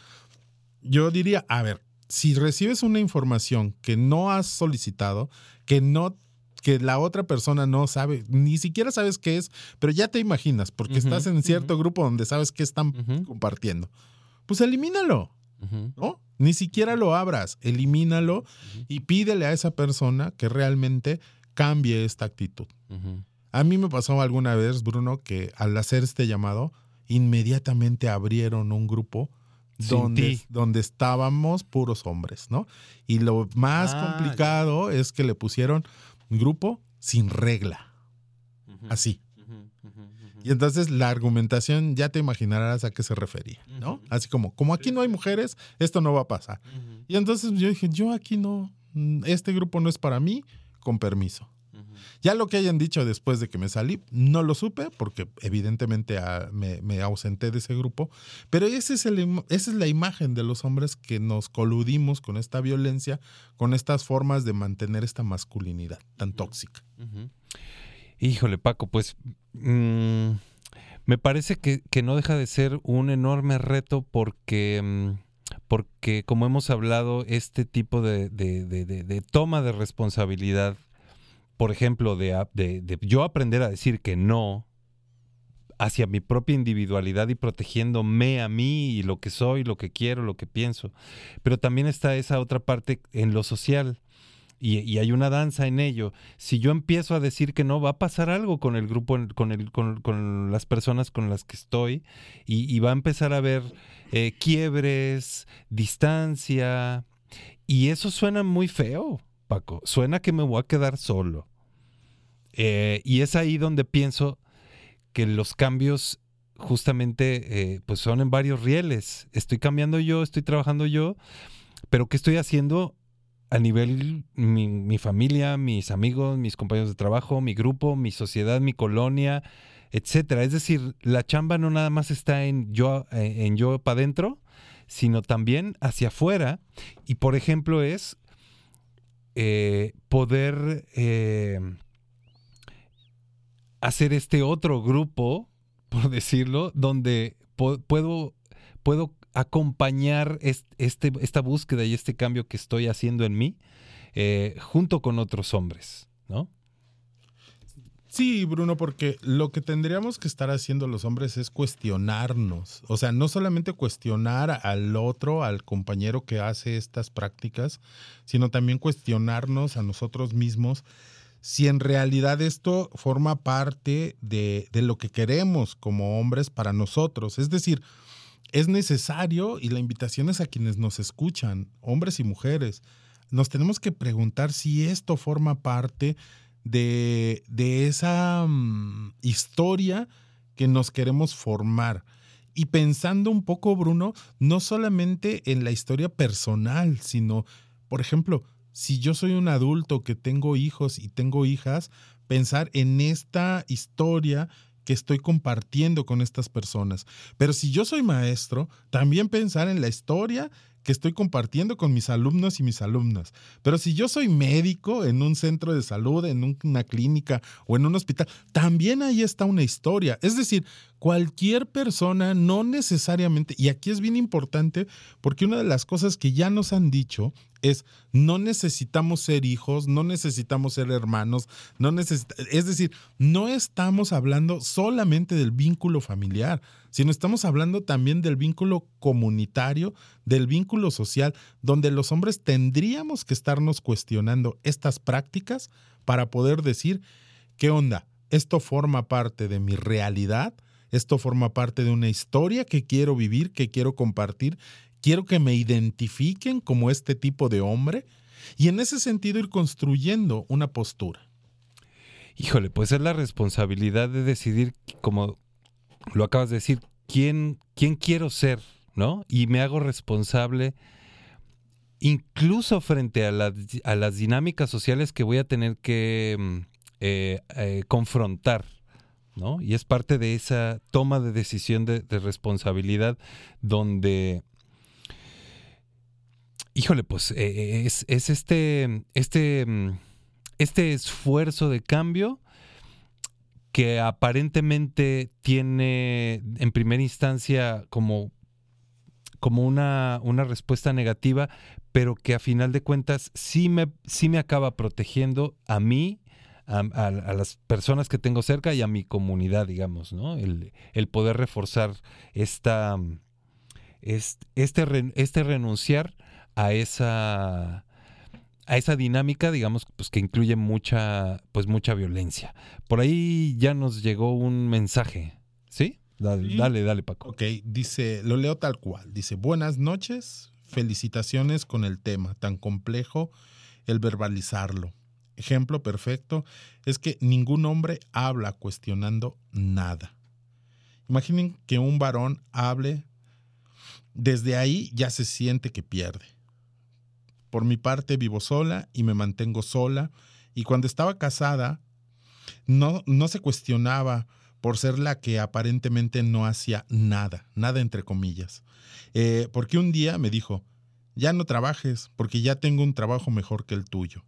yo diría, a ver, si recibes una información que no has solicitado, que no que la otra persona no sabe, ni siquiera sabes qué es, pero ya te imaginas, porque estás en cierto grupo donde sabes qué están compartiendo. Pues elimínalo. ¿no? Ni siquiera lo abras, elimínalo y pídele a esa persona que realmente cambie esta actitud. A mí me pasó alguna vez, Bruno, que al hacer este llamado, inmediatamente abrieron un grupo donde, donde estábamos puros hombres, ¿no? Y lo más Ah, complicado es que le pusieron grupo sin regla. Así. Y entonces la argumentación ya te imaginarás a qué se refería, ¿no? Así como, como aquí no hay mujeres, esto no va a pasar. Y entonces yo dije, yo aquí no, mm, este grupo no es para mí, con permiso. Ya lo que hayan dicho después de que me salí, no lo supe, porque evidentemente ah, me, me ausenté de ese grupo, pero ese es el esa es la imagen de los hombres que nos coludimos con esta violencia, con estas formas de mantener esta masculinidad tan tóxica. Híjole, Paco, pues mm, me parece que, que no deja de ser un enorme reto porque, mm, porque como hemos hablado, este tipo de, de- de- de- de toma de responsabilidad, por ejemplo, de, de- de yo aprender a decir que no hacia mi propia individualidad y protegiéndome a mí y lo que soy, lo que quiero, lo que pienso. Pero también está esa otra parte en lo social. Y, y hay una danza en ello. Si yo empiezo a decir que no, va a pasar algo con el grupo, con, el, con, con las personas con las que estoy, y, y va a empezar a haber eh, quiebres, distancia, y eso suena muy feo. Suena que me voy a quedar solo. Eh, y es ahí donde pienso que los cambios justamente eh, pues son en varios rieles. Estoy cambiando yo, estoy trabajando yo, pero ¿qué estoy haciendo a nivel mi, mi familia, mis amigos, mis compañeros de trabajo, mi grupo, mi sociedad, mi colonia, etcétera? Es decir, la chamba no nada más está en yo, eh, en yo para adentro, sino también hacia afuera. Y por ejemplo es eh, poder eh, hacer este otro grupo, por decirlo, donde puedo, puedo acompañar es- este, esta búsqueda y este cambio que estoy haciendo en mí eh, junto con otros hombres, ¿no? Sí, Bruno, porque lo que tendríamos que estar haciendo los hombres es cuestionarnos. O sea, no solamente cuestionar al otro, al compañero que hace estas prácticas, sino también cuestionarnos a nosotros mismos si en realidad esto forma parte de, lo que queremos como hombres para nosotros. Es decir, es necesario, y la invitación es a quienes nos escuchan, hombres y mujeres, nos tenemos que preguntar si esto forma parte de, de esa mm, historia que nos queremos formar. Y pensando un poco, Bruno, no solamente en la historia personal, sino, por ejemplo, si yo soy un adulto que tengo hijos y tengo hijas, pensar en esta historia que estoy compartiendo con estas personas. Pero si yo soy maestro, también pensar en la historia que estoy compartiendo con mis alumnos y mis alumnas. Pero si yo soy médico en un centro de salud, en un- una clínica o en un hospital, también ahí está una historia. Es decir, cualquier persona, no necesariamente, y aquí es bien importante porque una de las cosas que ya nos han dicho es, no necesitamos ser hijos, no necesitamos ser hermanos, no es decir, no estamos hablando solamente del vínculo familiar, sino estamos hablando también del vínculo comunitario, del vínculo social, donde los hombres tendríamos que estarnos cuestionando estas prácticas para poder decir, ¿qué onda? Esto forma parte de mi realidad, esto forma parte de una historia que quiero vivir, que quiero compartir, quiero que me identifiquen como este tipo de hombre y en ese sentido ir construyendo una postura. Híjole, pues es la responsabilidad de decidir, como lo acabas de decir, quién, quién quiero ser, ¿no? Y me hago responsable incluso frente a, las- a las dinámicas sociales que voy a tener que mm, eh, eh, confrontar, ¿no? Y es parte de esa toma de decisión de, de responsabilidad donde, híjole, pues eh, es, es este, este, mm, este esfuerzo de cambio que aparentemente tiene en primera instancia como, como una, una respuesta negativa, pero que a final de cuentas sí me, sí me acaba protegiendo a mí, a, las personas que tengo cerca y a mi comunidad, digamos, ¿no? El, el poder reforzar esta, est- este, ren- este renunciar a esa a esa dinámica, digamos, pues que incluye mucha, pues mucha violencia. Por ahí ya nos llegó un mensaje, ¿sí? Dale, Sí. dale, dale, Paco. Ok, dice, lo leo tal cual. Dice, buenas noches, felicitaciones con el tema, tan complejo el verbalizarlo. Ejemplo perfecto es que ningún hombre habla cuestionando nada. Imaginen que un varón hable, desde ahí ya se siente que pierde. Por mi parte vivo sola y me mantengo sola y cuando estaba casada no, no se cuestionaba por ser la que aparentemente no hacía nada, nada entre comillas. Eh, porque un día me dijo, ya no trabajes porque ya tengo un trabajo mejor que el tuyo.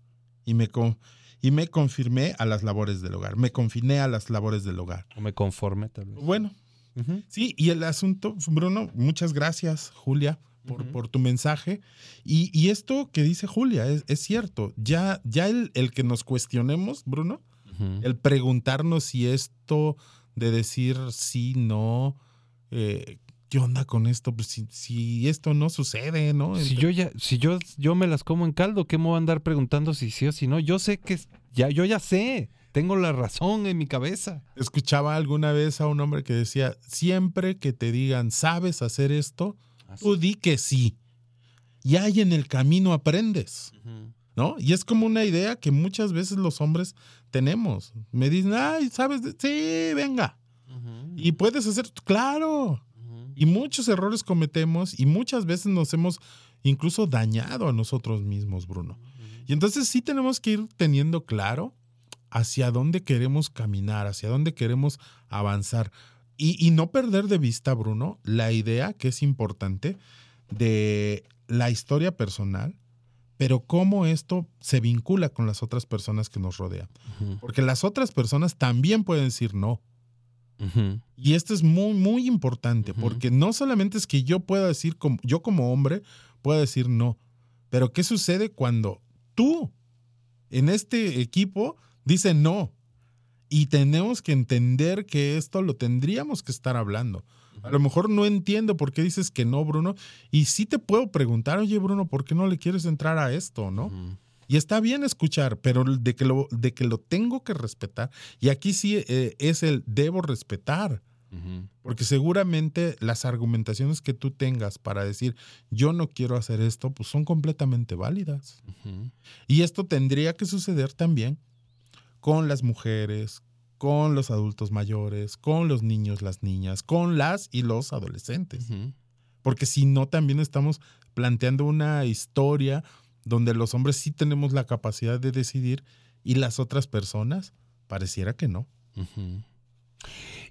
Y me, con- y me confirmé a las labores del hogar, me confiné a las labores del hogar. O me conforme, tal vez. Bueno. Sí, y el asunto, Bruno, muchas gracias, Julia, por, por tu mensaje. Y, y esto que dice Julia es, es cierto. Ya, ya el, el que nos cuestionemos, Bruno, el preguntarnos si esto de decir sí, no, eh, ¿qué onda con esto? Pues si, si esto no sucede, ¿no? Si yo ya, si yo, yo me las como en caldo, ¿qué me voy a andar preguntando si sí o si no? Yo sé que ya, yo ya sé, tengo la razón en mi cabeza. Escuchaba alguna vez a un hombre que decía, siempre que te digan, ¿sabes hacer esto? Tú di que sí. Y ahí en el camino aprendes. ¿no? Y es como una idea que muchas veces los hombres tenemos. Me dicen, ay, ¿sabes? Sí, venga. Y puedes hacer, claro. Y muchos errores cometemos y muchas veces nos hemos incluso dañado a nosotros mismos, Bruno. Y entonces sí tenemos que ir teniendo claro hacia dónde queremos caminar, hacia dónde queremos avanzar. Y, y no perder de vista, Bruno, la idea que es importante de la historia personal, pero cómo esto se vincula con las otras personas que nos rodean. Porque las otras personas también pueden decir no. Y esto es muy, muy importante, porque no solamente es que yo pueda decir, como, yo como hombre, pueda decir no, pero ¿qué sucede cuando tú en este equipo dices no? Y tenemos que entender que esto lo tendríamos que estar hablando. A lo mejor no entiendo por qué dices que no, Bruno. Y sí te puedo preguntar, oye, Bruno, ¿por qué no le quieres entrar a esto, no? Y está bien escuchar, pero de que lo, de que lo tengo que respetar. Y aquí sí eh, es el debo respetar. Porque seguramente las argumentaciones que tú tengas para decir yo no quiero hacer esto, pues son completamente válidas. Y esto tendría que suceder también con las mujeres, con los adultos mayores, con los niños, las niñas, con las y los adolescentes. Porque si no, también estamos planteando una historia donde los hombres sí tenemos la capacidad de decidir y las otras personas pareciera que no.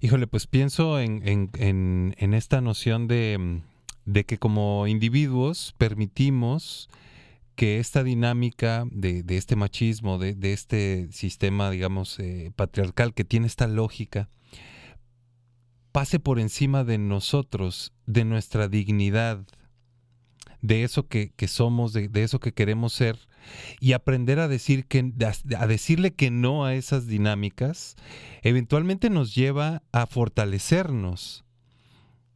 Híjole, pues pienso en, en- en- en esta noción de, de que como individuos permitimos que esta dinámica de, de este machismo, de, de este sistema, digamos, eh, patriarcal que tiene esta lógica, pase por encima de nosotros, de nuestra dignidad, de eso que, que somos, de, de eso que queremos ser, y aprender a decir que, a decirle que no a esas dinámicas, eventualmente nos lleva a fortalecernos,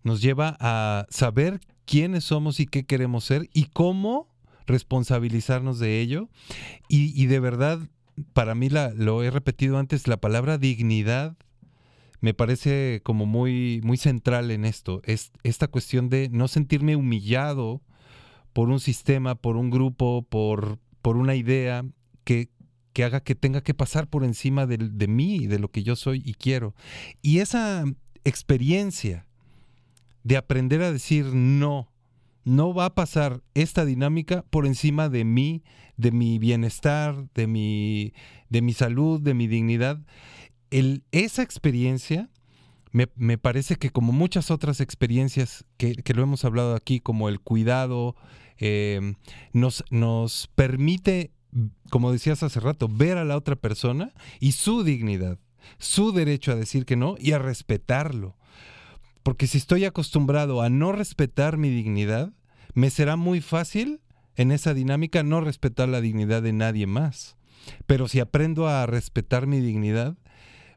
nos lleva a saber quiénes somos y qué queremos ser y cómo responsabilizarnos de ello. Y, de verdad, para mí la, lo he repetido antes, la palabra dignidad me parece como muy, muy central en esto. Es esta cuestión de no sentirme humillado por un sistema, por un grupo, por, por una idea que, que haga que tenga que pasar por encima del- de, mí, de lo que yo soy y quiero. Y esa experiencia de aprender a decir no, no va a pasar esta dinámica por encima de mí, de mi bienestar, de mi, de mi salud, de mi dignidad. Esa experiencia me, me parece que como muchas otras experiencias que, que lo hemos hablado aquí, como el cuidado, eh, nos, nos permite, como decías hace rato, ver a la otra persona y su dignidad, su derecho a decir que no y a respetarlo. Porque si estoy acostumbrado a no respetar mi dignidad, me será muy fácil en esa dinámica no respetar la dignidad de nadie más. Pero si aprendo a respetar mi dignidad,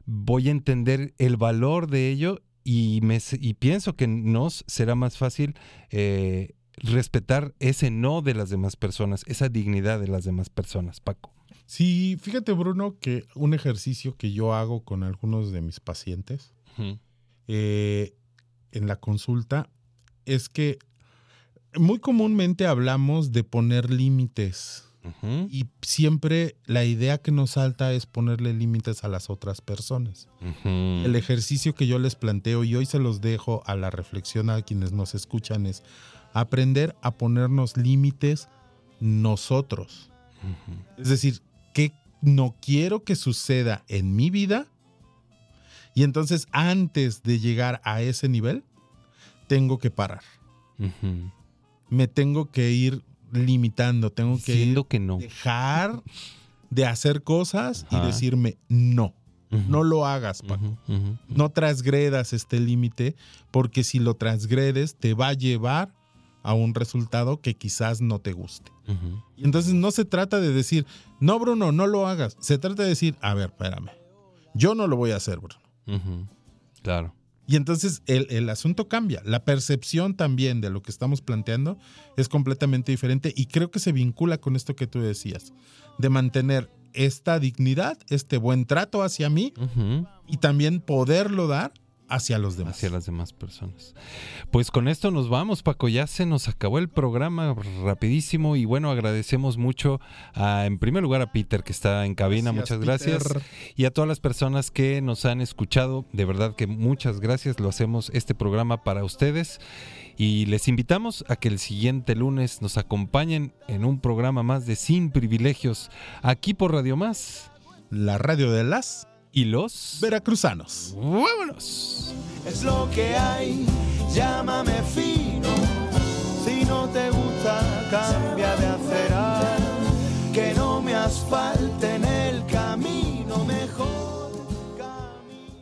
voy a entender el valor de ello y, me, y pienso que nos será más fácil eh, respetar ese no de las demás personas, esa dignidad de las demás personas, Paco. Sí, fíjate Bruno que un ejercicio que yo hago con algunos de mis pacientes eh, en la consulta es que muy comúnmente hablamos de poner límites y siempre la idea que nos salta es ponerle límites a las otras personas. El ejercicio que yo les planteo y hoy se los dejo a la reflexión a quienes nos escuchan es aprender a ponernos límites nosotros. Es decir, ¿qué no quiero que suceda en mi vida? Y entonces antes de llegar a ese nivel, tengo que parar. Me tengo que ir limitando, tengo que, ir- que no. dejar de hacer cosas y decirme no. No lo hagas, Paco. No transgredas este límite porque si lo transgredes te va a llevar a un resultado que quizás no te guste. Entonces no se trata de decir, no, Bruno, no lo hagas. Se trata de decir, a ver, espérame. Yo no lo voy a hacer, Bruno. Claro. Y entonces el, el asunto cambia. La percepción también de lo que estamos planteando es completamente diferente y creo que se vincula con esto que tú decías, de mantener esta dignidad, este buen trato hacia mí y también poderlo dar hacia los demás. Hacia las demás personas. Pues con esto nos vamos, Paco. Ya se nos acabó el programa rapidísimo y bueno, agradecemos mucho a, en primer lugar a Peter que está en cabina, Gracias, muchas gracias. Peter. Y a todas las personas que nos han escuchado, de verdad que muchas gracias. Lo hacemos este programa para ustedes. Y les invitamos a que el siguiente lunes nos acompañen en un programa más de Sin Privilegios, aquí por Radio Más. La radio de las y los veracruzanos. ¡Vámonos! Es lo que hay, llámame fino. Si no te gusta, cambia de acera. Que no me asfalta